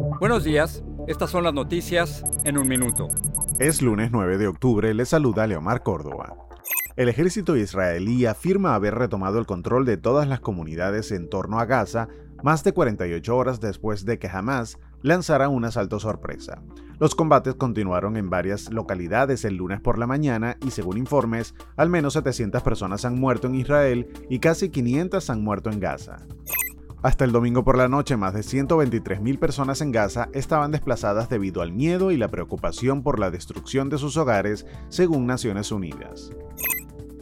Buenos días, estas son las noticias en un minuto. Es lunes 9 de octubre, le saluda Leomar Córdoba. El ejército israelí afirma haber retomado el control de todas las comunidades en torno a Gaza más de 48 horas después de que Hamas lanzara un asalto sorpresa. Los combates continuaron en varias localidades el lunes por la mañana y según informes, al menos 700 personas han muerto en Israel y casi 500 han muerto en Gaza. Hasta el domingo por la noche, más de 123.000 personas en Gaza estaban desplazadas debido al miedo y la preocupación por la destrucción de sus hogares, según Naciones Unidas.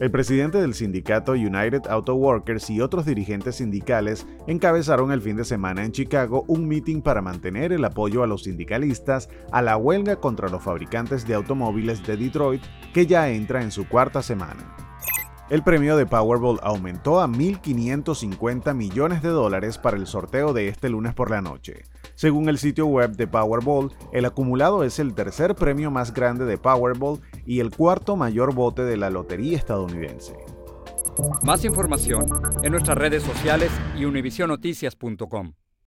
El presidente del sindicato United Auto Workers y otros dirigentes sindicales encabezaron el fin de semana en Chicago un meeting para mantener el apoyo a los sindicalistas a la huelga contra los fabricantes de automóviles de Detroit, que ya entra en su cuarta semana. El premio de Powerball aumentó a 1.550 millones de dólares para el sorteo de este lunes por la noche. Según el sitio web de Powerball, el acumulado es el tercer premio más grande de Powerball y el cuarto mayor bote de la lotería estadounidense. Más información en nuestras redes sociales y univisionoticias.com.